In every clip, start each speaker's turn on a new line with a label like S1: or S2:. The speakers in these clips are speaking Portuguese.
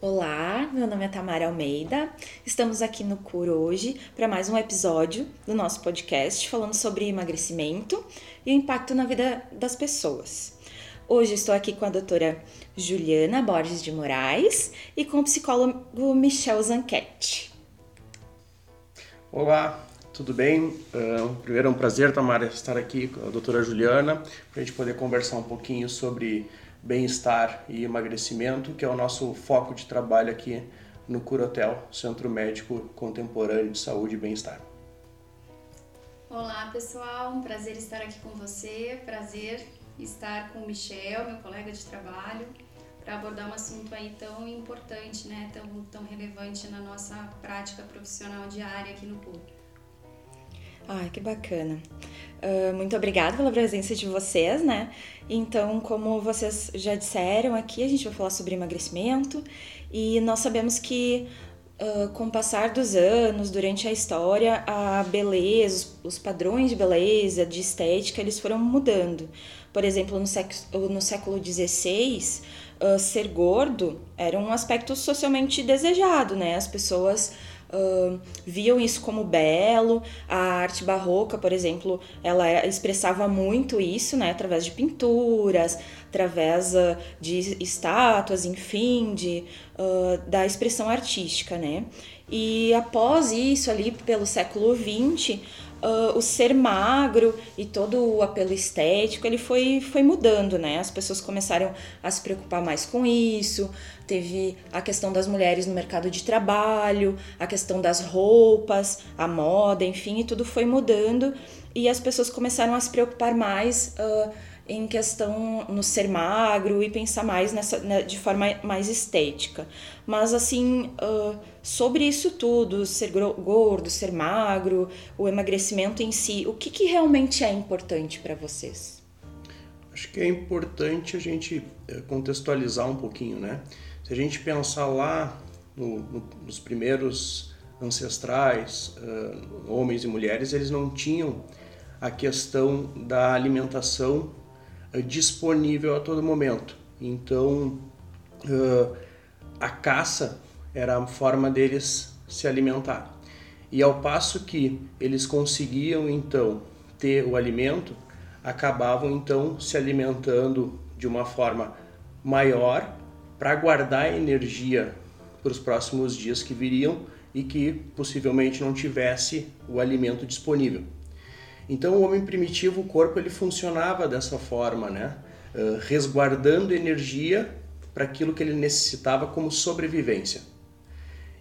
S1: Olá, meu nome é Tamara Almeida. Estamos aqui no CUR hoje para mais um episódio do nosso podcast falando sobre emagrecimento e o impacto na vida das pessoas. Hoje estou aqui com a doutora Juliana Borges de Moraes e com o psicólogo Michel Zanquete.
S2: Olá, tudo bem? Uh, primeiro é um prazer, Tamara, estar aqui com a doutora Juliana para a gente poder conversar um pouquinho sobre bem-estar e emagrecimento, que é o nosso foco de trabalho aqui no Curotel, Centro Médico Contemporâneo de Saúde e Bem-Estar.
S3: Olá pessoal, um prazer estar aqui com você, prazer estar com o Michel, meu colega de trabalho, para abordar um assunto aí tão importante, né, tão, tão relevante na nossa prática profissional diária aqui no CUR.
S1: Ai, que bacana. Uh, muito obrigada pela presença de vocês, né? Então, como vocês já disseram aqui, a gente vai falar sobre emagrecimento e nós sabemos que uh, com o passar dos anos, durante a história, a beleza, os, padrões de beleza, de estética, eles foram mudando. Por exemplo, no, século, no século XVI, uh, ser gordo era um aspecto socialmente desejado, né? As pessoas uh, viam isso como belo. A arte barroca, por exemplo, ela expressava muito isso, né, através de pinturas, através uh, de estátuas, enfim, de, uh, da expressão artística, né. E após isso, ali pelo século XX, uh, o ser magro e todo o apelo estético ele foi, foi mudando, né? As pessoas começaram a se preocupar mais com isso. Teve a questão das mulheres no mercado de trabalho, a questão das roupas, a moda, enfim, e tudo foi mudando e as pessoas começaram a se preocupar mais. Uh, em questão no ser magro e pensar mais nessa né, de forma mais estética. Mas assim, uh, sobre isso tudo, ser gordo, ser magro, o emagrecimento em si, o que, que realmente é importante para vocês?
S2: Acho que é importante a gente eh, contextualizar um pouquinho, né? Se a gente pensar lá no, no, nos primeiros ancestrais, uh, homens e mulheres, eles não tinham a questão da alimentação eh, disponível a todo momento. Então, uh, a caça era a forma deles se alimentar. E ao passo que eles conseguiam então ter o alimento, acabavam então se alimentando de uma forma maior para guardar energia para os próximos dias que viriam e que possivelmente não tivesse o alimento disponível. Então o homem primitivo, o corpo ele funcionava dessa forma, né? Uh, resguardando energia para aquilo que ele necessitava como sobrevivência.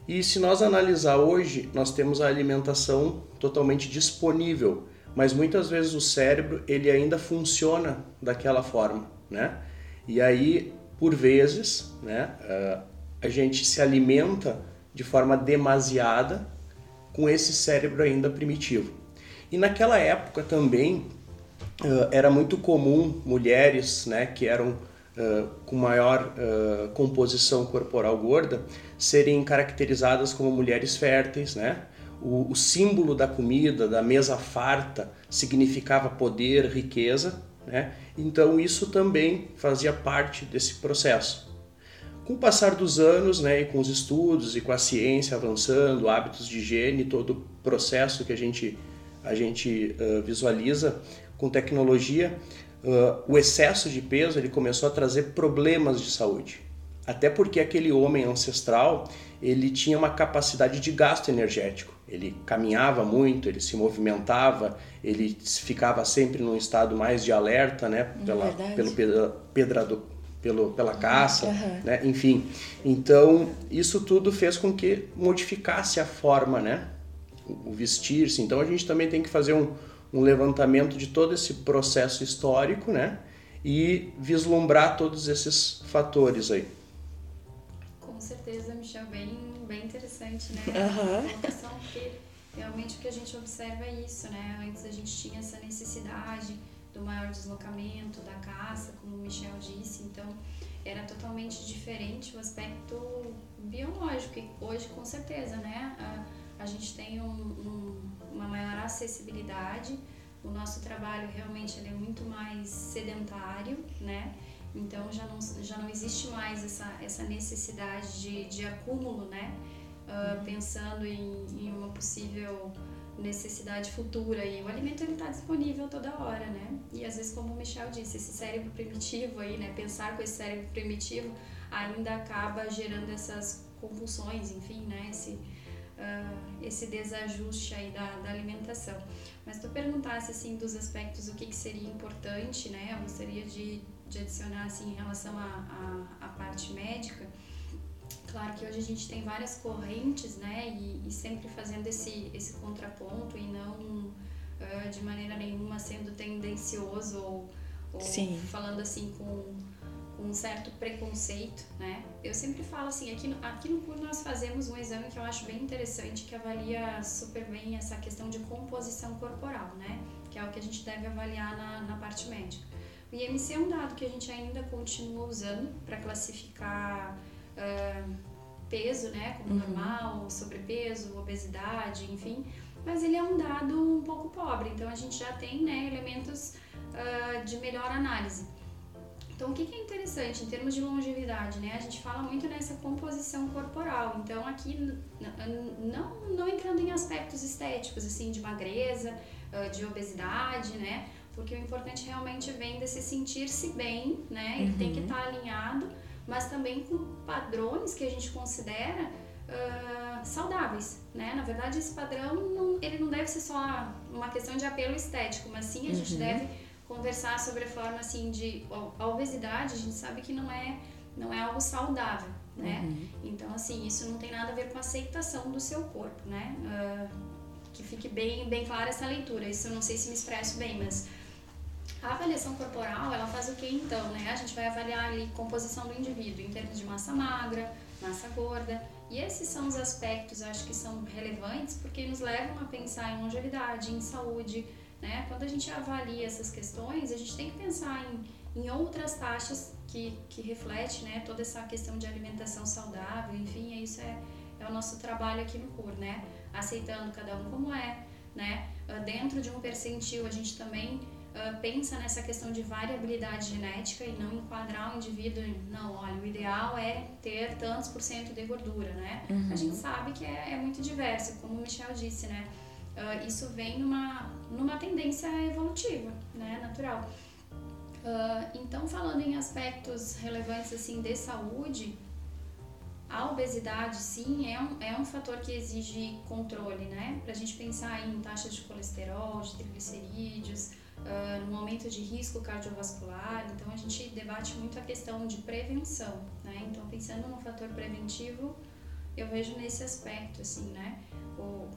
S2: E se nós analisar hoje, nós temos a alimentação totalmente disponível, mas muitas vezes o cérebro ele ainda funciona daquela forma, né? E aí, por vezes, né, uh, a gente se alimenta de forma demasiada com esse cérebro ainda primitivo. E naquela época também uh, era muito comum mulheres né, que eram uh, com maior uh, composição corporal gorda serem caracterizadas como mulheres férteis. Né? O, o símbolo da comida, da mesa farta, significava poder, riqueza. Né? Então isso também fazia parte desse processo. Com o passar dos anos, né, e com os estudos e com a ciência avançando, hábitos de higiene, todo o processo que a gente a gente uh, visualiza com tecnologia, uh, o excesso de peso ele começou a trazer problemas de saúde. Até porque aquele homem ancestral ele tinha uma capacidade de gasto energético. Ele caminhava muito, ele se movimentava, ele ficava sempre num estado mais de alerta, né, pela, pelo pedrado, pelo, pela caça, uhum. né, enfim. Então isso tudo fez com que modificasse a forma, né, o vestir-se. Então a gente também tem que fazer um, um levantamento de todo esse processo histórico, né? E vislumbrar todos esses fatores aí.
S3: Com certeza, Michel, bem, bem interessante, né?
S1: Uhum.
S3: porque realmente o que a gente observa é isso, né? Antes a gente tinha essa necessidade do maior deslocamento, da caça, como o Michel disse, então era totalmente diferente o aspecto biológico, e hoje com certeza, né? a gente tem um, um, uma maior acessibilidade. O nosso trabalho realmente é muito mais sedentário, né? Então já não, já não existe mais essa, essa necessidade de, de acúmulo, né? Uh, pensando em, em uma possível necessidade futura e o alimento ele está disponível toda hora, né? E às vezes como o Michel disse, esse cérebro primitivo aí, né? Pensar com esse cérebro primitivo ainda acaba gerando essas compulsões, enfim, né? Esse, uh, esse desajuste aí da, da alimentação. Mas tu perguntasse assim dos aspectos o que, que seria importante, né? Eu gostaria de, de adicionar assim em relação à parte médica. Claro que hoje a gente tem várias correntes, né? E, e sempre fazendo esse, esse contraponto e não uh, de maneira nenhuma sendo tendencioso ou, ou falando assim com um certo preconceito, né? Eu sempre falo assim, aqui no, aqui no curso nós fazemos um exame que eu acho bem interessante, que avalia super bem essa questão de composição corporal, né? Que é o que a gente deve avaliar na, na parte médica. O IMC é um dado que a gente ainda continua usando para classificar uh, peso, né? Como uhum. normal, sobrepeso, obesidade, enfim. Mas ele é um dado um pouco pobre, então a gente já tem né, elementos uh, de melhor análise. Então, o que, é interessante em termos de longevidade, né? A gente fala muito nessa composição corporal. Então, aqui não, não entrando em aspectos estéticos, assim, de magreza, de obesidade, né? Porque o importante realmente vem desse sentir-se bem, né? Ele uhum. tem que estar tá alinhado, mas também com padrões que a gente considera uh, saudáveis, né? Na verdade, esse padrão, não, ele não deve ser só uma questão de apelo estético, mas sim a gente uhum. deve conversar sobre a forma assim de a obesidade a gente sabe que não é não é algo saudável né? Uhum. então assim isso não tem nada a ver com a aceitação do seu corpo né? Uh, que fique bem bem clara essa leitura. Isso eu não sei se me expresso bem mas a avaliação corporal ela faz o que então né? A gente vai avaliar ali composição do indivíduo em termos de massa magra massa gorda. E esses são os aspectos acho que são relevantes porque nos levam a pensar em longevidade em saúde né? Quando a gente avalia essas questões, a gente tem que pensar em, em outras taxas que, que refletem né, toda essa questão de alimentação saudável, enfim, isso é, é o nosso trabalho aqui no CUR, né? Aceitando cada um como é, né? Ah, dentro de um percentil, a gente também uh, pensa nessa questão de variabilidade genética e não enquadrar o indivíduo em, não, olha, o ideal é ter tantos por cento de gordura, né? Uhum. A gente sabe que é, é muito diverso, como o Michel disse, né? Uh, isso vem numa, numa tendência evolutiva, né, natural. Uh, então, falando em aspectos relevantes assim de saúde, a obesidade, sim, é um, é um fator que exige controle, né? Para a gente pensar em taxa de colesterol, de triglicerídeos, uh, no aumento de risco cardiovascular. Então, a gente debate muito a questão de prevenção, né? Então, pensando no fator preventivo, eu vejo nesse aspecto, assim, né? O,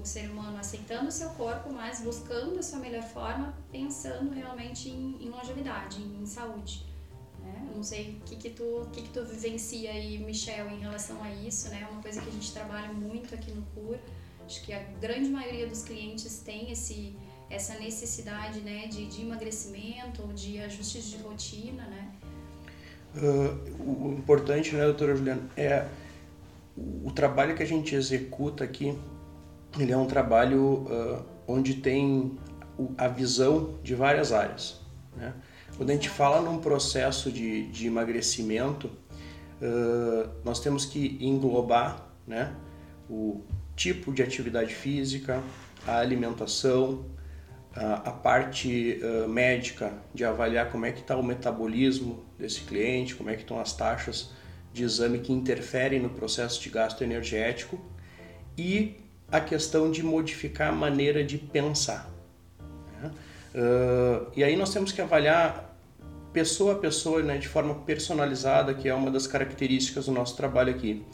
S3: o, ser humano aceitando o seu corpo, mas buscando a sua melhor forma, pensando realmente em, em longevidade, em, em saúde. Né? Não sei o que, que, tu, que, que tu vivencia aí, Michel, em relação a isso, né? É uma coisa que a gente trabalha muito aqui no CUR. Acho que a grande maioria dos clientes tem esse, essa necessidade né, de, de emagrecimento ou de ajustes de rotina, né?
S2: Uh, o importante, né, doutora Juliana, é o trabalho que a gente executa aqui ele é um trabalho uh, onde tem a visão de várias áreas. Né? Quando a gente fala num processo de, de emagrecimento, uh, nós temos que englobar né, o tipo de atividade física, a alimentação, a, a parte uh, médica de avaliar como é que está o metabolismo desse cliente, como é que estão as taxas de exame que interferem no processo de gasto energético e a questão de modificar a maneira de pensar. Uh, e aí nós temos que avaliar pessoa a pessoa, né, de forma personalizada, que é uma das características do nosso trabalho aqui,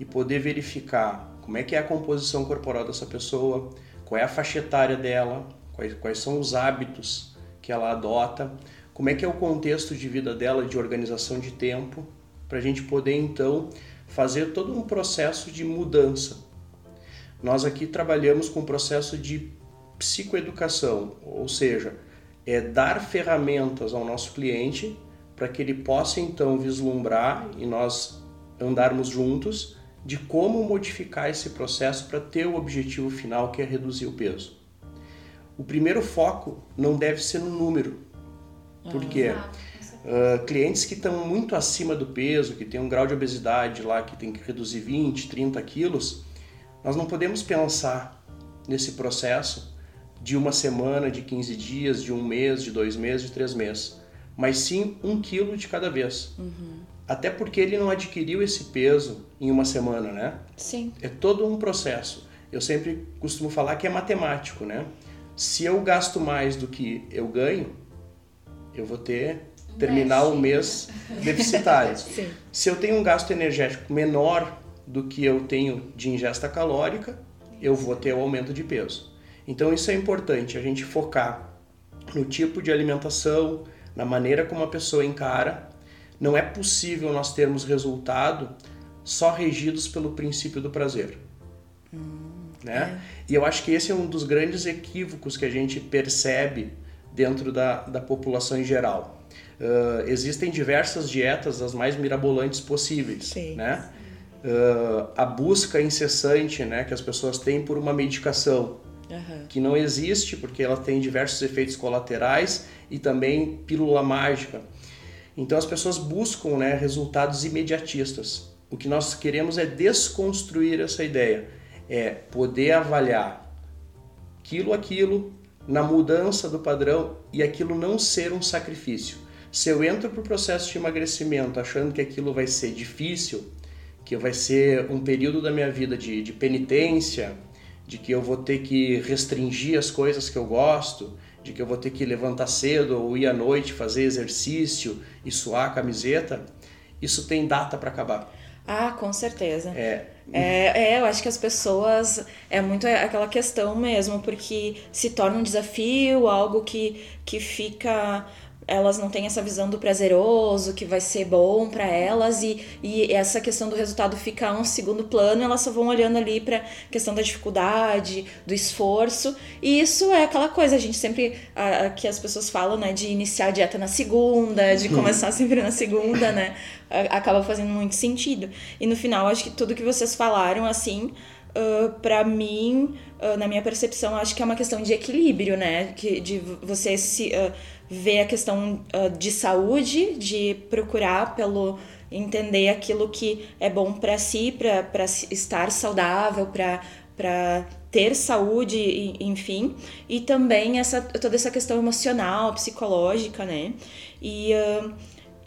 S2: e poder verificar como é que é a composição corporal dessa pessoa, qual é a faixa etária dela, quais, quais são os hábitos que ela adota, como é que é o contexto de vida dela, de organização de tempo, para a gente poder então fazer todo um processo de mudança nós aqui trabalhamos com o processo de psicoeducação, ou seja, é dar ferramentas ao nosso cliente para que ele possa então vislumbrar e nós andarmos juntos de como modificar esse processo para ter o objetivo final que é reduzir o peso. O primeiro foco não deve ser no número. Por quê? Uh, clientes que estão muito acima do peso, que tem um grau de obesidade lá que tem que reduzir 20, 30 quilos, nós não podemos pensar nesse processo de uma semana, de 15 dias, de um mês, de dois meses, de três meses, mas sim um quilo de cada vez. Uhum. Até porque ele não adquiriu esse peso em uma semana, né?
S1: Sim.
S2: É todo um processo. Eu sempre costumo falar que é matemático, né? Se eu gasto mais do que eu ganho, eu vou ter terminar o mês deficitário. Se eu tenho um gasto energético menor do que eu tenho de ingesta calórica, eu vou ter o um aumento de peso. Então isso é importante, a gente focar no tipo de alimentação, na maneira como a pessoa encara. Não é possível nós termos resultado só regidos pelo princípio do prazer. Hum, né? É. E eu acho que esse é um dos grandes equívocos que a gente percebe dentro da, da população em geral. Uh, existem diversas dietas, as mais mirabolantes possíveis, Sim. né? Uh, a busca incessante, né, que as pessoas têm por uma medicação uhum. que não existe porque ela tem diversos efeitos colaterais e também pílula mágica. Então as pessoas buscam, né, resultados imediatistas. O que nós queremos é desconstruir essa ideia, é poder avaliar quilo a quilo na mudança do padrão e aquilo não ser um sacrifício. Se eu entro para o processo de emagrecimento achando que aquilo vai ser difícil, que vai ser um período da minha vida de, de penitência, de que eu vou ter que restringir as coisas que eu gosto, de que eu vou ter que levantar cedo ou ir à noite fazer exercício e suar a camiseta, isso tem data para acabar.
S1: Ah, com certeza. É. é. É, eu acho que as pessoas. É muito aquela questão mesmo, porque se torna um desafio, algo que, que fica elas não têm essa visão do prazeroso, que vai ser bom para elas, e, e essa questão do resultado fica um segundo plano, elas só vão olhando ali para questão da dificuldade, do esforço, e isso é aquela coisa, a gente sempre, a, a, que as pessoas falam, né, de iniciar a dieta na segunda, de uhum. começar sempre na segunda, né, acaba fazendo muito sentido. E no final, acho que tudo que vocês falaram, assim, uh, para mim, uh, na minha percepção, acho que é uma questão de equilíbrio, né, que, de você se... Uh, ver a questão uh, de saúde, de procurar pelo entender aquilo que é bom para si, para estar saudável, para ter saúde, enfim, e também essa, toda essa questão emocional, psicológica, né? E uh,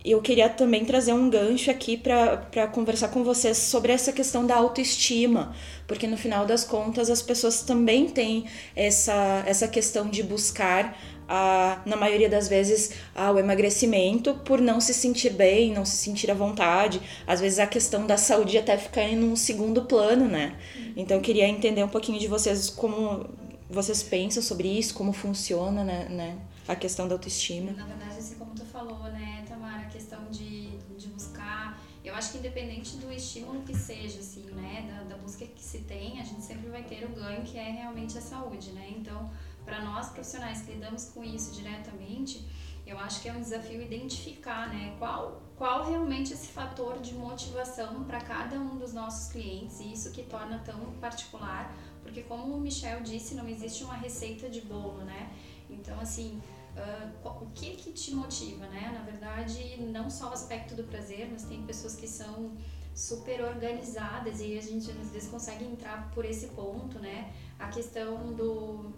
S1: eu queria também trazer um gancho aqui para conversar com vocês sobre essa questão da autoestima, porque no final das contas as pessoas também têm essa, essa questão de buscar a, na maioria das vezes, ao emagrecimento por não se sentir bem, não se sentir à vontade. Às vezes a questão da saúde até fica em um segundo plano, né? Então eu queria entender um pouquinho de vocês como vocês pensam sobre isso, como funciona, né, né a questão da autoestima.
S3: Na verdade, assim como tu falou, né, Tamara, a questão de, de buscar, eu acho que independente do estímulo que seja, assim, né, da, da busca que se tem, a gente sempre vai ter o ganho que é realmente a saúde, né? Então, para nós profissionais que lidamos com isso diretamente, eu acho que é um desafio identificar, né, qual qual realmente esse fator de motivação para cada um dos nossos clientes e isso que torna tão particular, porque como o Michel disse, não existe uma receita de bolo, né? Então assim, uh, o que que te motiva, né? Na verdade, não só o aspecto do prazer, mas tem pessoas que são super organizadas e a gente às vezes consegue entrar por esse ponto, né? A questão do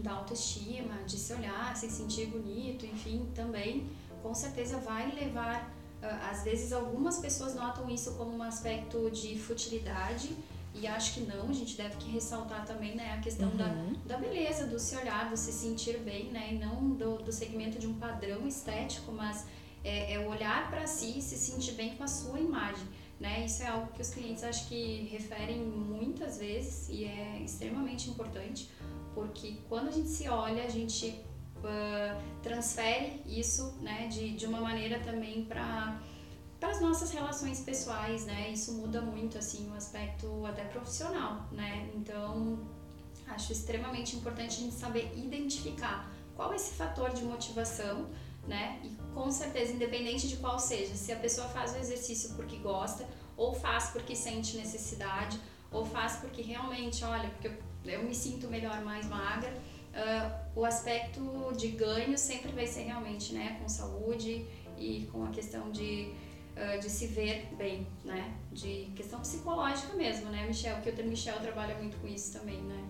S3: da autoestima, de se olhar, se sentir bonito, enfim, também com certeza vai levar. Ah, às vezes, algumas pessoas notam isso como um aspecto de futilidade e acho que não, a gente deve que ressaltar também né, a questão uhum. da, da beleza, do se olhar, do se sentir bem, né, e não do, do segmento de um padrão estético, mas é, é olhar para si e se sentir bem com a sua imagem. Né? Isso é algo que os clientes acho que referem muitas vezes e é extremamente importante porque quando a gente se olha, a gente uh, transfere isso né, de, de uma maneira também para para as nossas relações pessoais, né? Isso muda muito assim o aspecto até profissional, né? Então, acho extremamente importante a gente saber identificar qual é esse fator de motivação, né? E com certeza, independente de qual seja, se a pessoa faz o exercício porque gosta, ou faz porque sente necessidade, ou faz porque realmente, olha, porque eu eu me sinto melhor, mais magra. Uh, o aspecto de ganho sempre vai ser realmente né, com saúde e com a questão de, uh, de se ver bem, né? De questão psicológica mesmo, né, Michel? Que o Michel trabalha muito com isso também, né?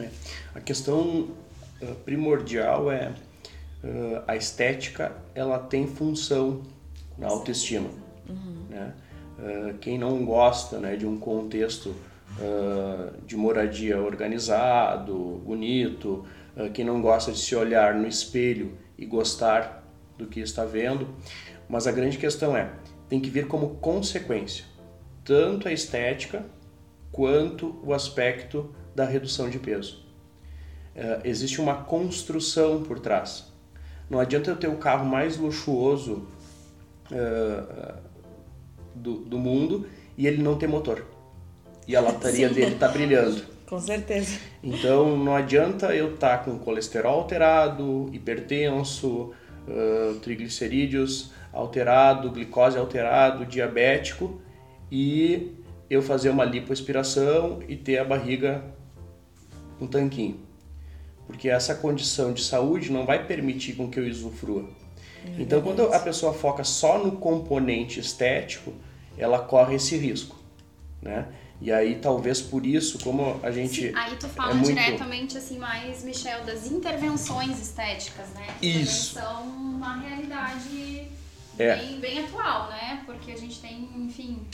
S2: É. A questão uh, primordial é uh, a estética, ela tem função na autoestima. Uhum. Né? Uh, quem não gosta né, de um contexto de moradia organizado, bonito, quem não gosta de se olhar no espelho e gostar do que está vendo, mas a grande questão é, tem que vir como consequência tanto a estética quanto o aspecto da redução de peso. Uh, existe uma construção por trás. Não adianta eu ter o carro mais luxuoso uh, do, do, mundo e ele não ter motor. E a lataria Sim. dele está brilhando.
S1: Com certeza.
S2: Então não adianta eu estar tá com colesterol alterado, hipertenso, uh, triglicerídeos alterado, glicose alterado, diabético e eu fazer uma lipoaspiração e ter a barriga um tanquinho. Porque essa condição de saúde não vai permitir com que eu usufrua. É então, quando a pessoa foca só no componente estético, ela corre esse risco, né? E aí, talvez por isso, como a gente. Sim,
S3: aí tu fala é muito... diretamente, assim, mais, Michel, das intervenções estéticas, né? Que
S2: isso.
S3: são uma realidade é. bem, bem atual, né? Porque a gente tem, enfim,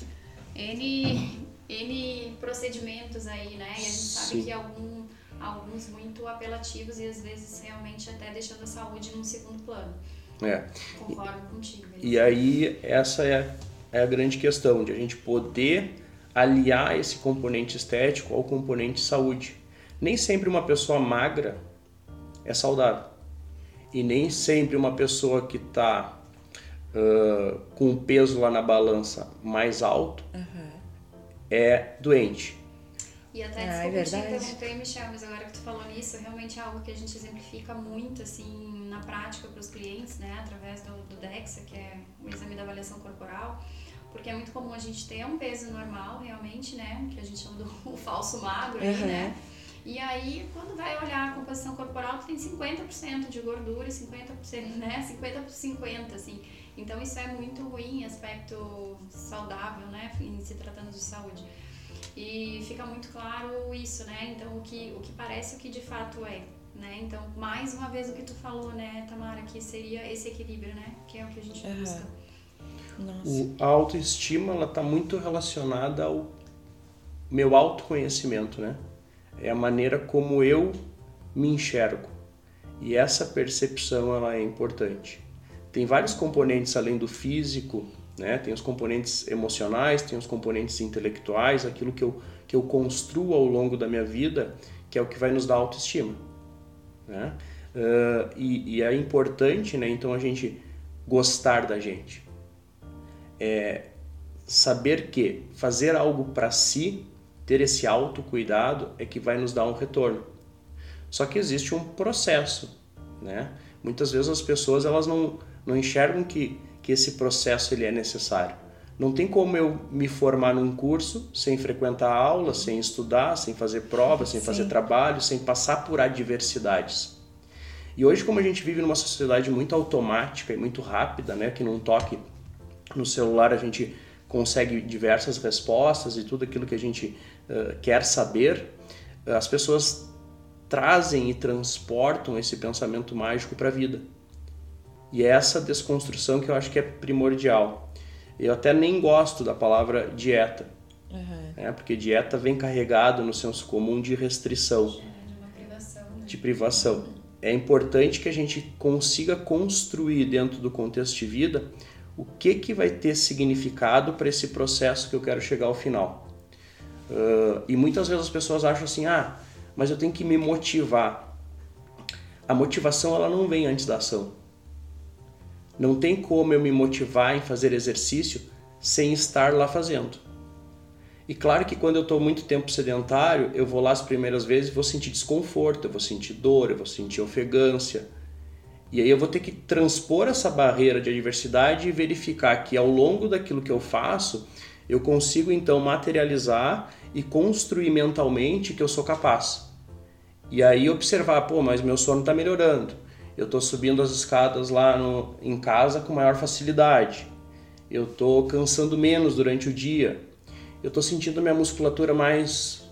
S3: N, N procedimentos aí, né? E a gente sabe Sim. que algum alguns muito apelativos e às vezes realmente até deixando a saúde num segundo plano.
S2: É.
S3: Concordo contigo.
S2: E aí essa é, é a grande questão de a gente poder aliar esse componente estético ao componente saúde. Nem sempre uma pessoa magra é saudável. E nem sempre uma pessoa que está uh, com o peso lá na balança mais alto uhum. é doente.
S3: E até ah, desculpa é te interromper, Michel, mas agora que tu falou nisso, realmente é algo que a gente exemplifica muito, assim, na prática para os clientes, né, através do, do DEXA, que é o exame da avaliação corporal, porque é muito comum a gente ter um peso normal, realmente, né, que a gente chama do falso magro, uhum. né, e aí, quando vai olhar a composição corporal, tu tem 50% de gordura e 50%, né, 50 por 50, assim, então isso é muito ruim em aspecto saudável, né, em se tratando de saúde. E fica muito claro isso, né? Então, o que, o que parece o que de fato é. Né? Então, mais uma vez o que tu falou, né, Tamara, que seria esse equilíbrio, né? Que é o que a gente uhum. busca.
S2: O, a autoestima, ela tá muito relacionada ao meu autoconhecimento, né? É a maneira como eu me enxergo. E essa percepção, ela é importante. Tem vários componentes além do físico né? Tem os componentes emocionais, tem os componentes intelectuais, aquilo que eu, que eu construo ao longo da minha vida, que é o que vai nos dar autoestima. Né? Uh, e, e, é importante, né, então, a gente gostar da gente. É saber que fazer algo para si, ter esse autocuidado, é que vai nos dar um retorno. Só que existe um processo, né? Muitas vezes as pessoas elas não, não enxergam que que esse processo ele é necessário. Não tem como eu me formar num curso sem frequentar aula, sem estudar, sem fazer provas, sem Sim. fazer trabalho, sem passar por adversidades. E hoje, como a gente vive numa sociedade muito automática e muito rápida, né, que num toque no celular a gente consegue diversas respostas e tudo aquilo que a gente uh, quer saber, as pessoas trazem e transportam esse pensamento mágico para a vida. E é essa desconstrução que eu acho que é primordial. Eu até nem gosto da palavra dieta, uhum. né? porque dieta vem carregado no senso comum de restrição, de, privação, né? de privação. É importante que a gente consiga construir dentro do contexto de vida o que, que vai ter significado para esse processo que eu quero chegar ao final. Uh, e muitas vezes as pessoas acham assim, ah, mas eu tenho que me motivar. A motivação ela não vem antes da ação. Não tem como eu me motivar em fazer exercício sem estar lá fazendo. E claro que quando eu estou muito tempo sedentário, eu vou lá as primeiras vezes vou sentir desconforto, eu vou sentir dor, eu vou sentir ofegância. E aí eu vou ter que transpor essa barreira de adversidade e verificar que ao longo daquilo que eu faço, eu consigo então materializar e construir mentalmente que eu sou capaz. E aí observar, pô, mas meu sono está melhorando eu estou subindo as escadas lá no, em casa com maior facilidade. Eu estou cansando menos durante o dia. Eu estou sentindo minha musculatura mais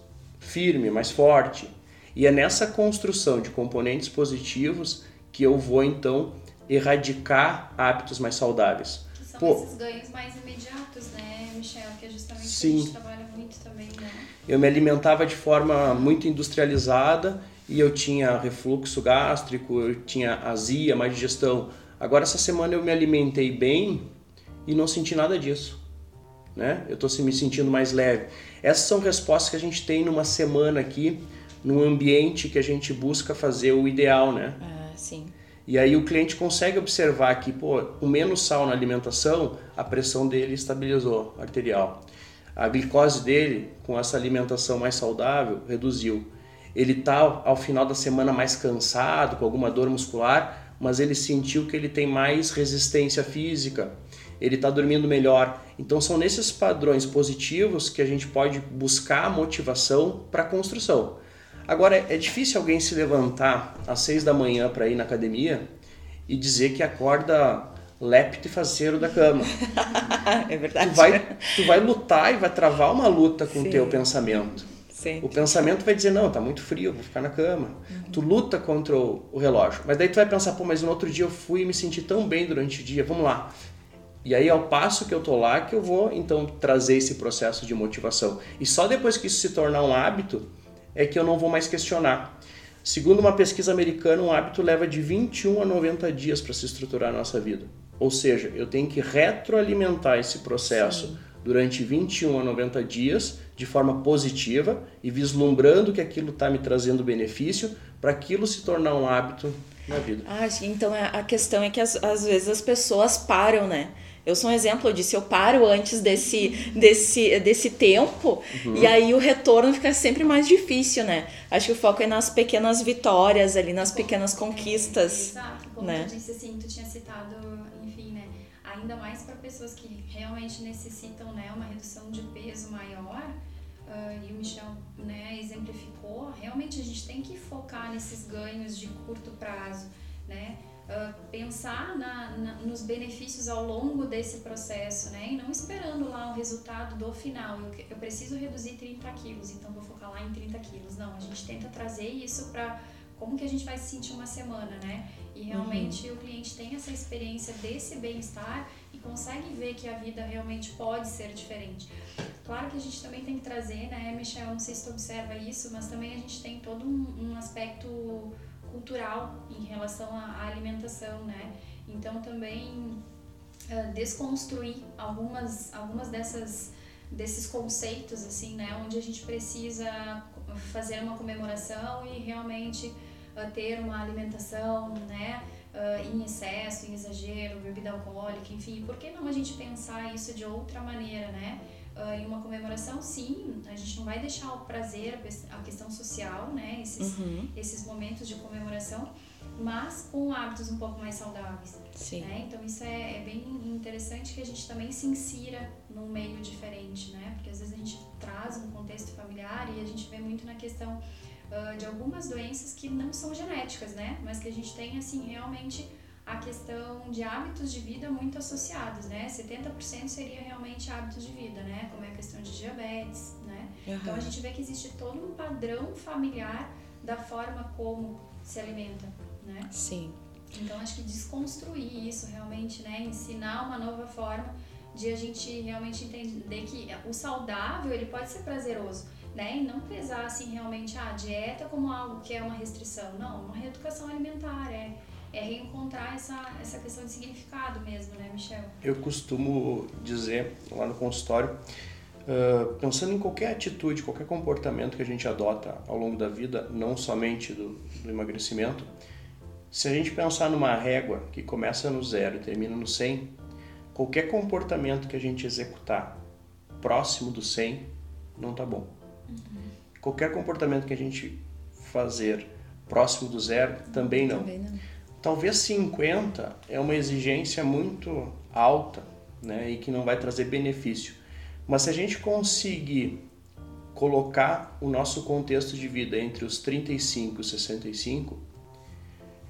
S2: firme, mais forte. E é nessa construção de componentes positivos que eu vou então erradicar hábitos mais saudáveis.
S3: Que são Pô, esses ganhos mais imediatos, né, Michel? Que é justamente sim. que a gente trabalha muito também, né?
S2: Eu me alimentava de forma muito industrializada e eu tinha refluxo gástrico, eu tinha azia, má digestão. Agora essa semana eu me alimentei bem e não senti nada disso. Né? Eu estou me sentindo mais leve. Essas são respostas que a gente tem numa semana aqui, num ambiente que a gente busca fazer o ideal, né?
S1: Ah, sim.
S2: E aí o cliente consegue observar que, pô, com menos sal na alimentação, a pressão dele estabilizou arterial. A glicose dele, com essa alimentação mais saudável, reduziu. Ele está ao final da semana mais cansado, com alguma dor muscular, mas ele sentiu que ele tem mais resistência física, ele está dormindo melhor. Então são nesses padrões positivos que a gente pode buscar motivação para a construção. Agora é difícil alguém se levantar às seis da manhã para ir na academia e dizer que acorda lépito e faceiro da cama.
S1: é verdade.
S2: Tu vai, tu vai lutar e vai travar uma luta com o teu pensamento.
S1: Sim.
S2: O pensamento vai dizer, não, tá muito frio, vou ficar na cama. Uhum. Tu luta contra o, o relógio. Mas daí tu vai pensar, pô, mas no outro dia eu fui e me senti tão bem durante o dia, vamos lá. E aí, ao passo que eu tô lá, que eu vou então trazer esse processo de motivação. E só depois que isso se tornar um hábito, é que eu não vou mais questionar. Segundo uma pesquisa americana, um hábito leva de 21 a 90 dias para se estruturar na nossa vida. Ou seja, eu tenho que retroalimentar esse processo Sim. durante 21 a 90 dias de forma positiva e vislumbrando que aquilo está me trazendo benefício para aquilo se tornar um hábito na vida.
S1: Ah, então é, a questão é que às, às vezes as pessoas param, né? Eu sou um exemplo disso. Eu paro antes desse, desse, desse tempo uhum. e aí o retorno fica sempre mais difícil, né? Acho que o foco é nas pequenas vitórias ali, nas pequenas conquistas.
S3: Exato, como né? tu disse assim, tu tinha citado, enfim, né? Ainda mais para pessoas que realmente necessitam, né, uma redução de peso maior. Uh, e o Michel né, exemplificou, realmente a gente tem que focar nesses ganhos de curto prazo, né? Uh, pensar na, na, nos benefícios ao longo desse processo, né? E não esperando lá o resultado do final. Eu, eu preciso reduzir 30 quilos, então vou focar lá em 30 quilos. Não, a gente tenta trazer isso para como que a gente vai se sentir uma semana, né? E realmente uhum. o cliente tem essa experiência desse bem-estar e consegue ver que a vida realmente pode ser diferente. Claro que a gente também tem que trazer, né, Michel? Não sei se tu observa isso, mas também a gente tem todo um, um aspecto cultural em relação à alimentação, né? Então também uh, desconstruir algumas, algumas dessas desses conceitos assim, né, onde a gente precisa fazer uma comemoração e realmente uh, ter uma alimentação, né, uh, em excesso, em exagero, bebida alcoólica, enfim, por que não a gente pensar isso de outra maneira, né? Uh, em uma comemoração, sim, a gente não vai deixar o prazer, a questão social, né, esses, uhum. esses momentos de comemoração, mas com hábitos um pouco mais saudáveis.
S1: Sim.
S3: Né? Então isso é, é, bem interessante que a gente também se insira num meio diferente, né? Porque às vezes a gente traz um contexto familiar e a gente vê muito na questão uh, de algumas doenças que não são genéticas, né? Mas que a gente tem assim realmente a questão de hábitos de vida muito associados, né? 70% seria realmente hábitos de vida, né? Como é a questão de diabetes, né? Uhum. Então a gente vê que existe todo um padrão familiar da forma como se alimenta, né?
S1: Sim.
S3: Então acho que desconstruir isso realmente, né? Ensinar uma nova forma de a gente realmente entender que o saudável ele pode ser prazeroso, né? E não pesar assim realmente a dieta como algo que é uma restrição, não, uma reeducação alimentar é é reencontrar essa, essa questão de significado mesmo, né, Michel?
S2: Eu costumo dizer lá no consultório, uh, pensando em qualquer atitude, qualquer comportamento que a gente adota ao longo da vida, não somente do, do emagrecimento, se a gente pensar numa régua que começa no zero e termina no 100, qualquer comportamento que a gente executar próximo do 100 não tá bom. Uhum. Qualquer comportamento que a gente fazer próximo do zero também não.
S1: Também não.
S2: Talvez 50 é uma exigência muito alta né, e que não vai trazer benefício. Mas se a gente conseguir colocar o nosso contexto de vida entre os 35 e os 65,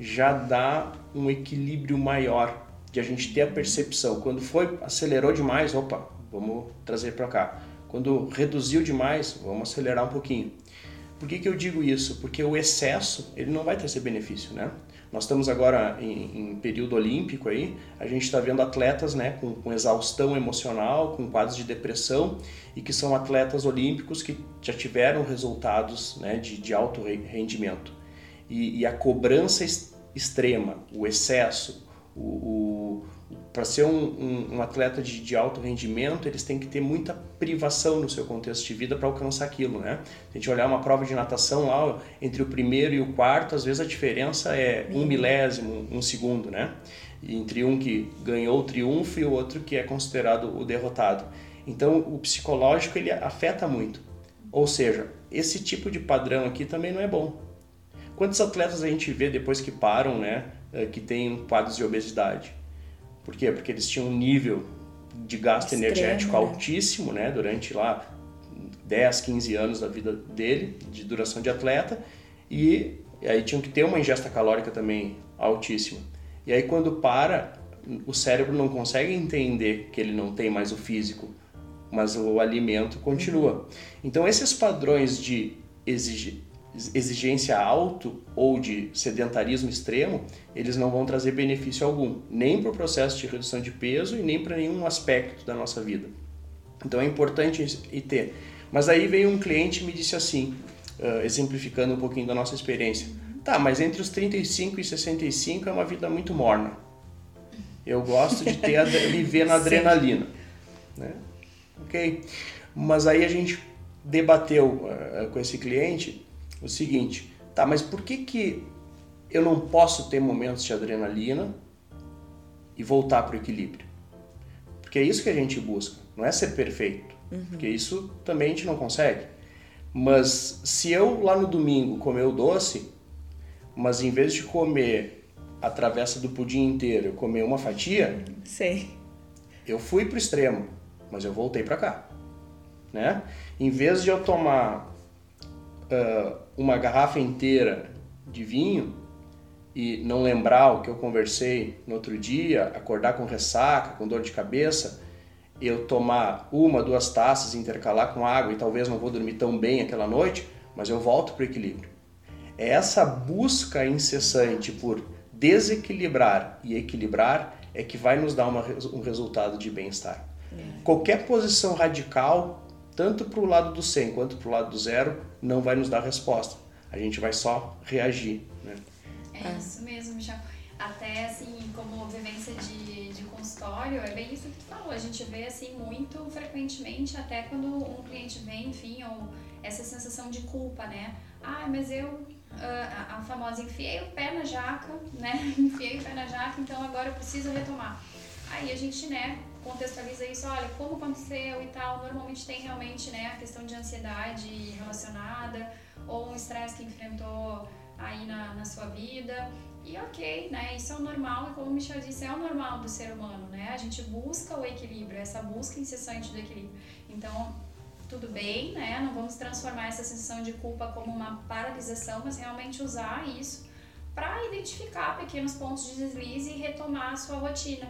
S2: já dá um equilíbrio maior de a gente ter a percepção. Quando foi acelerou demais, opa, vamos trazer para cá. Quando reduziu demais, vamos acelerar um pouquinho. Por que, que eu digo isso? Porque o excesso ele não vai trazer benefício, né? Nós estamos agora em, em período olímpico aí, a gente está vendo atletas né, com, com, exaustão emocional, com quadros de depressão e que são atletas olímpicos que já tiveram resultados né, de, de alto rendimento. E, e a cobrança extrema, o excesso, o, o para ser um, um, um, atleta de, de, alto rendimento, eles têm que ter muita privação no seu contexto de vida para alcançar aquilo, né? Se a gente olhar uma prova de natação lá, entre o primeiro e o quarto, às vezes a diferença é um milésimo, um segundo, né? entre um que ganhou o triunfo e o outro que é considerado o derrotado. Então, o psicológico ele afeta muito. Ou seja, esse tipo de padrão aqui também não é bom. Quantos atletas a gente vê depois que param, né, eh, que tem quadros de obesidade? Por quê? Porque eles tinham um nível de gasto Extremo, energético né? altíssimo, né? Durante lá 10, 15 anos da vida dele, de duração de atleta, e aí tinham que ter uma ingesta calórica também altíssima. E aí quando para, o cérebro não consegue entender que ele não tem mais o físico, mas o alimento continua. Então esses padrões de exigir exigência alto ou de sedentarismo extremo, eles não vão trazer benefício algum, nem para o processo de redução de peso e nem para nenhum aspecto da nossa vida. Então é importante e ter. Mas aí veio um cliente e me disse assim, uh, exemplificando um pouquinho da nossa experiência: tá, mas entre os 35 e 65 é uma vida muito morna. Eu gosto de ter viver na adrenalina, né? Ok, mas aí a gente debateu uh, com esse cliente o seguinte, tá, mas por que que eu não posso ter momentos de adrenalina e voltar para o equilíbrio? Porque é isso que a gente busca, não é ser perfeito, uhum. porque isso também a gente não consegue. Mas se eu lá no domingo comer o doce, mas em vez de comer a travessa do pudim inteiro, eu comer uma fatia,
S1: Sei.
S2: eu fui pro extremo, mas eu voltei para cá, né? Em vez de eu tomar uh, uma garrafa inteira de vinho e não lembrar o que eu conversei no outro dia, acordar com ressaca, com dor de cabeça, eu tomar uma, duas taças, intercalar com água e talvez não vou dormir tão bem aquela noite, mas eu volto para o equilíbrio. É essa busca incessante por desequilibrar e equilibrar é que vai nos dar uma, um resultado de bem-estar. É. Qualquer posição radical tanto para o lado do 100 quanto para o lado do zero, não vai nos dar resposta. A gente vai só reagir. Né?
S3: É isso mesmo, Michel. Até assim, como vivência de, de consultório, é bem isso que tu falou. A gente vê assim muito frequentemente, até quando um cliente vem, enfim, ou essa sensação de culpa, né? Ah, mas eu a, a famosa enfiei o pé na jaca, né? enfiei o pé na jaca, então agora eu preciso retomar. Aí a gente, né, contextualiza isso, olha, como aconteceu e tal, normalmente tem realmente, né, a questão de ansiedade relacionada ou um estresse que enfrentou aí na, na sua vida. E ok, né? Isso é o normal, e como o Michel disse, é o normal do ser humano, né? A gente busca o equilíbrio, essa busca incessante do equilíbrio. Então, tudo bem, né? Não vamos transformar essa sensação de culpa como uma paralisação, mas realmente usar isso para identificar pequenos pontos de deslize e retomar a sua rotina.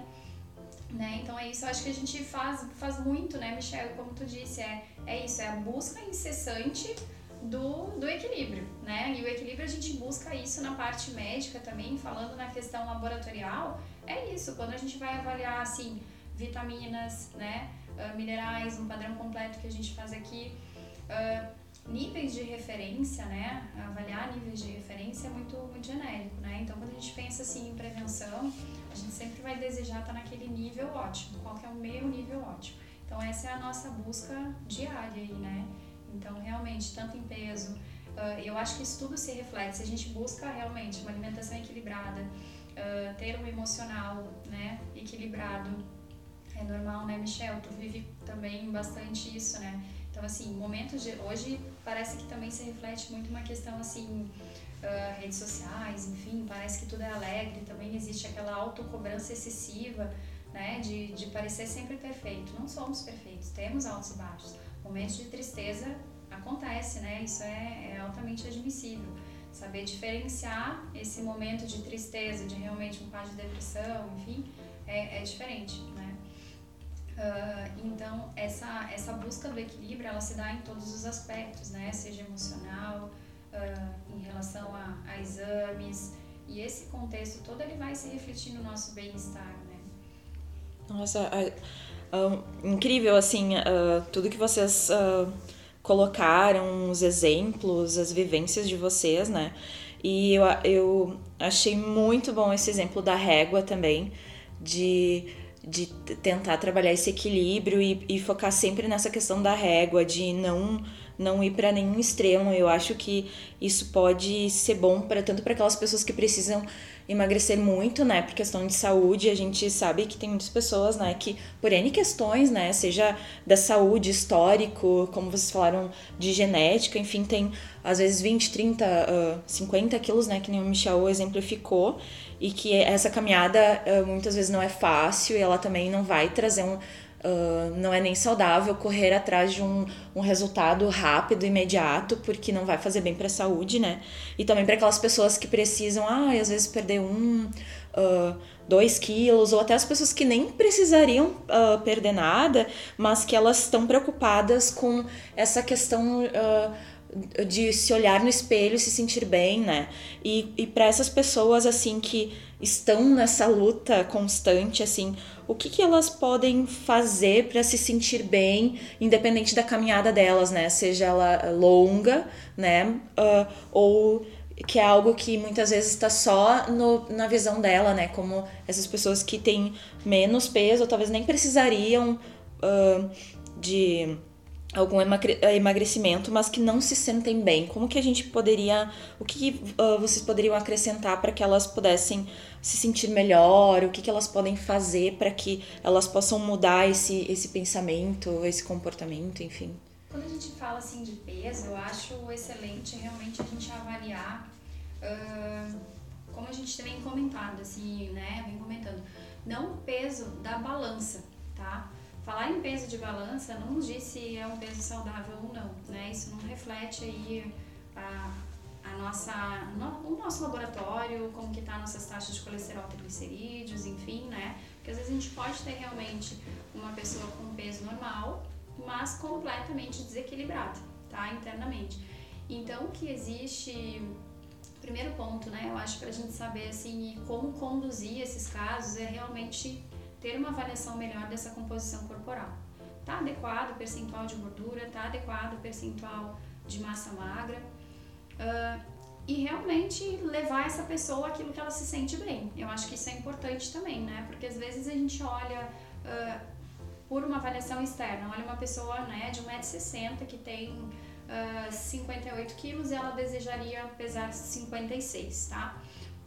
S3: Né? Então é isso, eu acho que a gente faz, faz muito, né, Michelle? Como tu disse, é, é isso, é a busca incessante do, do equilíbrio, né? E o equilíbrio a gente busca isso na parte médica também, falando na questão laboratorial, é isso, quando a gente vai avaliar, assim, vitaminas, né, uh, minerais, um padrão completo que a gente faz aqui, uh, níveis de referência, né? Avaliar níveis de referência é muito, muito genérico, né? Então, quando a gente pensa assim em prevenção, a gente sempre vai desejar estar naquele nível ótimo. Qual que é o meu nível ótimo? Então, essa é a nossa busca diária aí, né? Então, realmente, tanto em peso, eu acho que isso tudo se reflete. Se a gente busca realmente uma alimentação equilibrada, ter um emocional, né, equilibrado, é normal, né, Michel? Tu vive também bastante isso, né? Então, assim, momentos de. Hoje parece que também se reflete muito uma questão assim. Uh, redes sociais, enfim, parece que tudo é alegre, também existe aquela autocobrança excessiva, né, de, de parecer sempre perfeito. Não somos perfeitos, temos altos e baixos. Momentos de tristeza acontece, né, isso é, é altamente admissível. Saber diferenciar esse momento de tristeza, de realmente um quadro de depressão, enfim, é, é diferente, né? Uh, então, essa, essa busca do equilíbrio, ela se dá em todos os aspectos, né? Seja emocional, uh, em relação a, a, exames, e esse contexto todo, ele vai se refletir no nosso bem-estar, né?
S1: Nossa, uh, incrível, assim, tudo que vocês colocaram, os exemplos, as vivências de vocês, né? E eu, eu achei muito bom esse exemplo da régua também, de de tentar trabalhar esse equilíbrio e, e, focar sempre nessa questão da régua, de não não ir para nenhum extremo. Eu acho que isso pode ser bom para tanto para aquelas pessoas que precisam emagrecer muito, né, por questão de saúde. A gente sabe que tem muitas pessoas, né, que por N questões, né, seja da saúde, histórico, como vocês falaram, de genética, enfim, tem às vezes 20, 30, uh, 50 quilos, né, que nem o Michel exemplificou e que essa caminhada uh, muitas vezes não é fácil e ela também não vai trazer um. Uh, não é nem saudável correr atrás de um, um resultado rápido, imediato, porque não vai fazer bem para a saúde, né? E também para aquelas pessoas que precisam, ah, às vezes perder um, uh, dois quilos, ou até as pessoas que nem precisariam uh, perder nada, mas que elas estão preocupadas com essa questão de se olhar no espelho e se sentir bem, né? E, e para essas pessoas, assim, que estão nessa luta constante, assim, o que, que elas podem fazer para se sentir bem, independente da caminhada delas, né? Seja ela longa, né? Uh, ou que é algo que muitas vezes está só no, na visão dela, né? Como essas pessoas que têm menos peso, talvez nem precisariam uh, de algum eh, emagrecimento, mas que não se sentem bem. Como que a gente poderia, o que uh, vocês poderiam acrescentar para que elas pudessem se sentir melhor? O que, que elas podem fazer para que elas possam mudar esse, esse pensamento, esse comportamento, enfim?
S3: Quando a gente fala assim de peso, eu acho excelente realmente a gente avaliar, uh, como a gente vem comentado, assim, né, vem comentando, não o peso da balança, tá? Falar em peso de balança não nos diz se é um peso saudável ou não, né? Isso não reflete aí a, a nossa, no, o nosso laboratório, como que tá nossas taxas de colesterol, triglicerídeos, enfim, né? Porque às vezes a gente pode ter realmente uma pessoa com peso normal, mas completamente desequilibrada, tá? Internamente. Então, o que existe primeiro ponto, né? Eu acho para a gente saber assim como conduzir esses casos é realmente ter uma avaliação melhor dessa composição corporal. Tá adequado o percentual de gordura, tá adequado o percentual de massa magra. Uh, e realmente levar essa pessoa aquilo que ela se sente bem. Eu acho que isso é importante também, né? Porque às vezes a gente olha uh, por uma avaliação externa, olha uma pessoa né, de 1,60m que tem uh, 58 quilos e ela desejaria pesar 56, tá?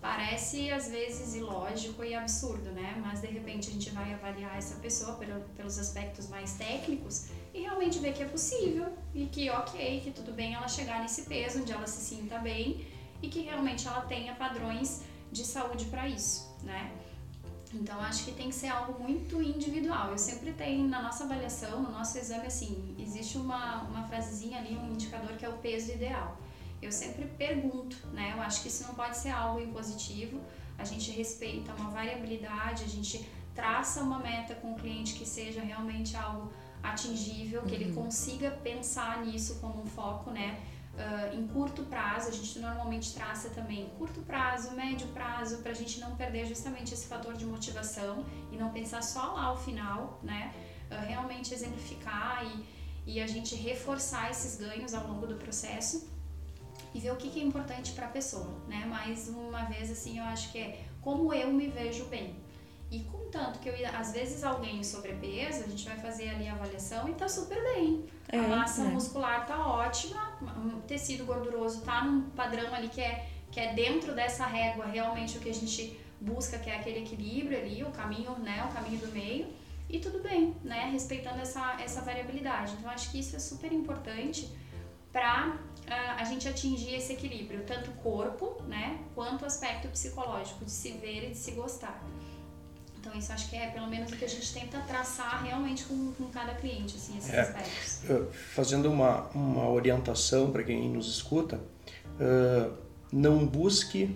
S3: Parece às vezes ilógico e absurdo, né? Mas de repente a gente vai avaliar essa pessoa pelos aspectos mais técnicos e realmente ver que é possível e que ok, que tudo bem ela chegar nesse peso onde ela se sinta bem e que realmente ela tenha padrões de saúde para isso, né? Então acho que tem que ser algo muito individual. Eu sempre tenho na nossa avaliação, no nosso exame, assim, existe uma, uma frasezinha ali, um indicador que é o peso ideal eu sempre pergunto, né? Eu acho que isso não pode ser algo impositivo. A gente respeita uma variabilidade, a gente traça uma meta com o cliente que seja realmente algo atingível, que uhum. ele consiga pensar nisso como um foco, né? Uh, em curto prazo, a gente normalmente traça também curto prazo, médio prazo, para a gente não perder justamente esse fator de motivação e não pensar só lá ao final, né? Uh, realmente exemplificar e, e a gente reforçar esses ganhos ao longo do processo e ver o que, que é importante para a pessoa, né? Mais uma vez, assim, eu acho que é como eu me vejo bem. E contanto que eu, às vezes alguém sobrepeso, a gente vai fazer ali a avaliação e tá super bem. É, a massa é. muscular tá ótima, o tecido gorduroso tá num padrão ali que é, que é dentro dessa régua realmente o que a gente busca, que é aquele equilíbrio ali, o caminho, né, o caminho do meio. E tudo bem, né, respeitando essa, essa variabilidade. Então acho que isso é super importante para a gente atingir esse equilíbrio, tanto corpo, né, quanto aspecto psicológico, de se ver e de se gostar. Então isso acho que é pelo menos o que a gente tenta traçar realmente com, com cada cliente, assim, esses é, aspectos.
S2: Fazendo uma, uma orientação para quem nos escuta, uh, não busque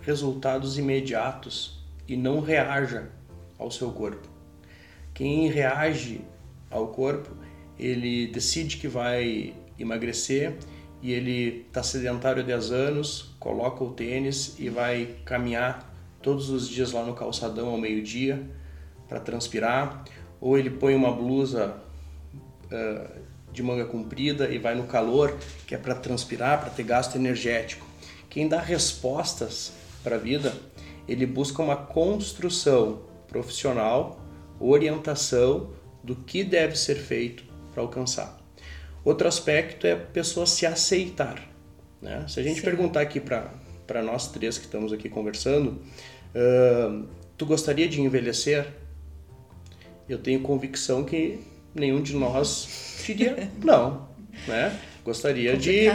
S2: resultados imediatos e não reaja ao seu corpo. Quem reage ao corpo, ele decide que vai emagrecer e ele está sedentário há 10 anos, coloca o tênis e vai caminhar todos os dias lá no calçadão ao meio-dia para transpirar, ou ele põe uma blusa uh, de manga comprida e vai no calor, que é para transpirar, para ter gasto energético. Quem dá respostas para a vida, ele busca uma construção profissional, orientação do que deve ser feito para alcançar. Outro aspecto é a pessoa se aceitar. Né? Se a gente Sim. perguntar aqui para nós três que estamos aqui conversando, uh, tu gostaria de envelhecer? Eu tenho convicção que nenhum de nós diria não, né? Gostaria de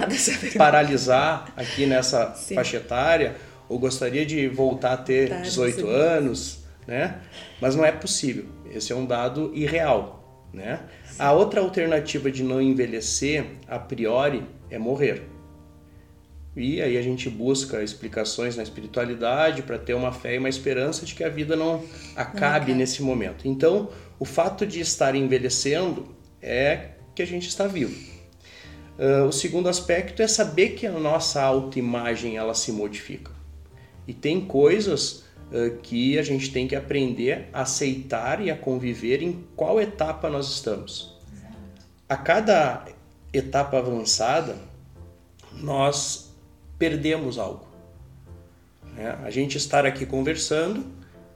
S2: paralisar aqui nessa Sim. faixa etária ou gostaria de voltar a ter 18 anos, né? Mas não é possível. Esse é um dado irreal, né? A outra alternativa de não envelhecer, a priori, é morrer. E aí a gente busca explicações na espiritualidade para ter uma fé e uma esperança de que a vida não acabe não nesse momento. Então, o fato de estar envelhecendo é que a gente está vivo. Uh, o segundo aspecto é saber que a nossa autoimagem ela se modifica. E tem coisas que a gente tem que aprender a aceitar e a conviver em qual etapa nós estamos. A cada etapa avançada, nós perdemos algo. Né? A gente estar aqui conversando,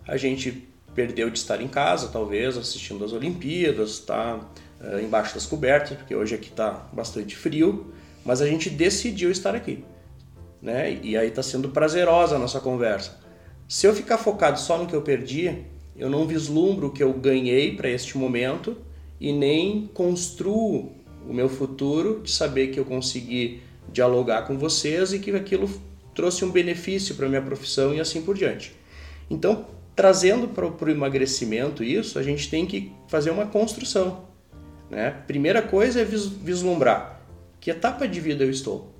S2: a gente perdeu de estar em casa, talvez, assistindo as Olimpíadas, tá uh, embaixo das cobertas, porque hoje aqui está bastante frio, mas a gente decidiu estar aqui. Né? E aí está sendo prazerosa a nossa conversa. Se eu ficar focado só no que eu perdi, eu não vislumbro o que eu ganhei para este momento e nem construo o meu futuro de saber que eu consegui dialogar com vocês e que aquilo trouxe um benefício para minha profissão e assim por diante. Então, trazendo para o emagrecimento isso, a gente tem que fazer uma construção. Né? Primeira coisa é vislumbrar que etapa de vida eu estou.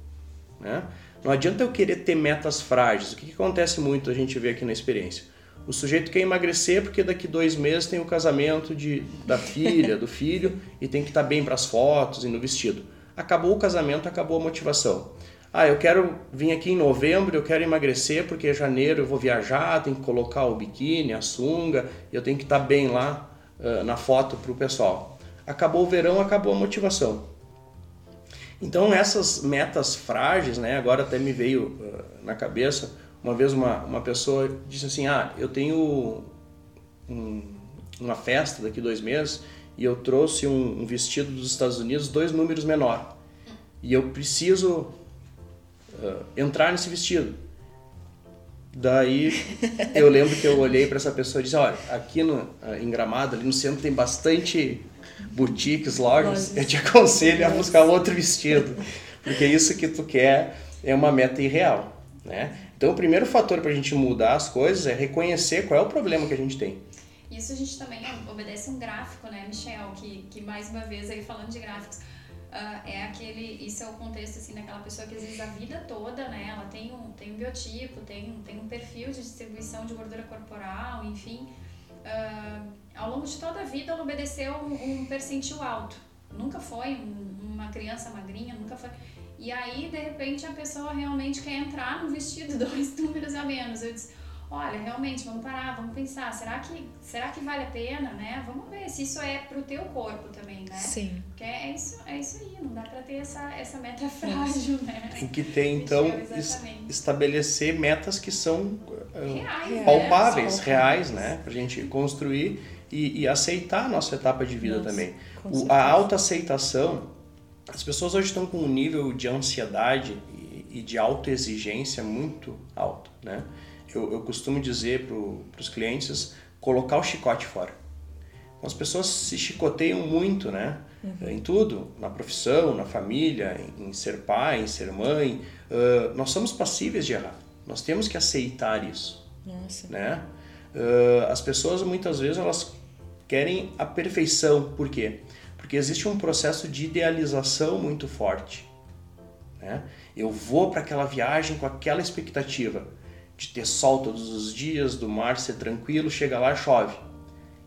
S2: Né? Não adianta eu querer ter metas frágeis. O que, que acontece muito, a gente vê aqui na experiência? O sujeito quer emagrecer porque daqui dois meses tem o casamento de, da filha, do filho, e tem que estar bem para as fotos e no vestido. Acabou o casamento, acabou a motivação. Ah, eu quero vir aqui em novembro, eu quero emagrecer porque em janeiro eu vou viajar, tem que colocar o biquíni, a sunga, eu tenho que estar bem lá uh, na foto para o pessoal. Acabou o verão, acabou a motivação. Então essas metas frágeis, né, agora até me veio uh, na cabeça, uma vez uma, uma pessoa disse assim, ah, eu tenho um, uma festa daqui dois meses e eu trouxe um, um, vestido dos Estados Unidos dois números menor e eu preciso uh, entrar nesse vestido. Daí eu lembro que eu olhei para essa pessoa e disse, olha, aqui no, em Gramado, ali no centro tem bastante boutiques, lojas, eu te aconselho a buscar outro vestido, porque isso que tu quer é uma meta irreal, né? Então, o primeiro fator para a gente mudar as coisas é reconhecer qual é o problema que a gente tem.
S3: Isso a gente também obedece um gráfico, né, Michel? Que, que mais uma vez aí falando de gráficos, uh, é aquele, isso é o contexto assim daquela pessoa que às vezes a vida toda, né, ela tem um, tem um biotipo, tem, tem um perfil de distribuição de gordura corporal, enfim, uh, ao longo de toda a vida ela obedeceu um, um percentil alto. Nunca foi um, uma criança magrinha, nunca foi. E aí, de repente, a pessoa realmente quer entrar no vestido dois números a menos. Eu disse, olha, realmente, vamos parar, vamos pensar, será que, será que vale a pena, né? Vamos ver se isso é pro teu corpo também, né?
S1: Sim.
S3: Porque é isso, é isso aí, não dá pra ter essa, essa meta frágil, né?
S2: Tem que ter, então, estabelecer metas que são uh, reais, né? palpáveis, né? reais, né? Pra gente construir e, e, aceitar a nossa etapa de vida Nossa, também. O, a autoaceitação, as pessoas hoje estão com um nível de ansiedade e, e de autoexigência muito alto, né? Eu, eu costumo dizer para os clientes colocar o chicote fora. As pessoas se chicoteiam muito, né? Uhum. Em tudo, na profissão, na família, em, em ser pai, em ser mãe. Uh, nós somos passíveis de errar. Nós temos que aceitar isso.
S1: Nossa.
S2: Né? Uh, as pessoas muitas vezes elas querem a perfeição. Por quê? Porque existe um processo de idealização muito forte. Né? Eu vou para aquela viagem com aquela expectativa de ter sol todos os dias, do mar ser tranquilo, chega lá chove.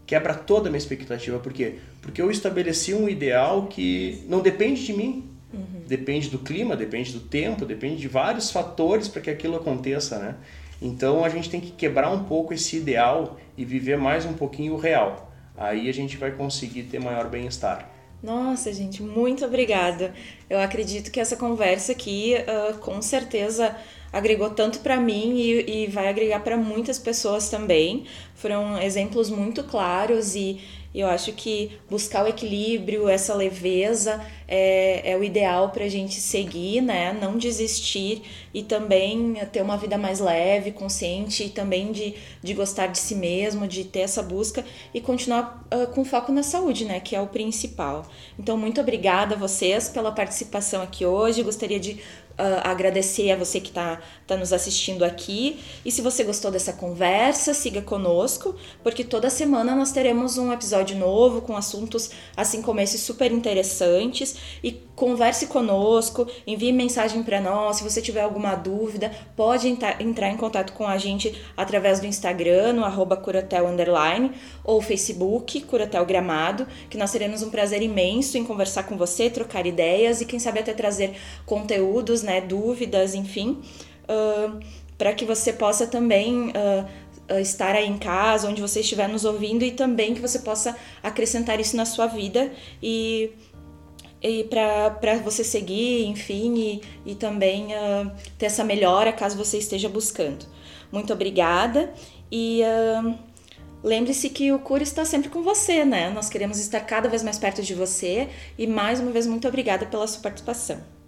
S2: Quebra toda a minha expectativa, por quê? Porque eu estabeleci um ideal que não depende de mim, uhum. depende do clima, depende do tempo, depende de vários fatores para que aquilo aconteça, né? Então a gente tem que quebrar um pouco esse ideal e viver mais um pouquinho o real. Aí a gente vai conseguir ter maior bem-estar.
S1: Nossa, gente, muito obrigada. Eu acredito que essa conversa aqui, uh, com certeza, agregou tanto para mim e, e, vai agregar para muitas pessoas também. Foram exemplos muito claros e eu acho que buscar o equilíbrio, essa leveza é, é o ideal para a gente seguir, né? Não desistir e também ter uma vida mais leve, consciente e também de, de gostar de si mesmo, de ter essa busca e continuar uh, com foco na saúde, né? Que é o principal. Então, muito obrigada a vocês pela participação aqui hoje. Gostaria de uh, agradecer a você que está tá nos assistindo aqui. E se você gostou dessa conversa, siga conosco, porque toda semana nós teremos um episódio novo com assuntos assim como esse super interessantes. E converse conosco, envie mensagem para nós. Se você tiver alguma dúvida, pode entrar em contato com a gente através do Instagram, no arroba Curatel Underline, ou Facebook, Curatel Gramado, que nós teremos um prazer imenso em conversar com você, trocar ideias e quem sabe até trazer conteúdos, né, dúvidas, enfim, uh, para que você possa também uh, estar aí em casa, onde você estiver nos ouvindo e também que você possa acrescentar isso na sua vida e e para você seguir, enfim, e, e também uh, ter essa melhora caso você esteja buscando. Muito obrigada e uh, lembre-se que o Cura está sempre com você, né? Nós queremos estar cada vez mais perto de você e mais uma vez muito obrigada pela sua participação.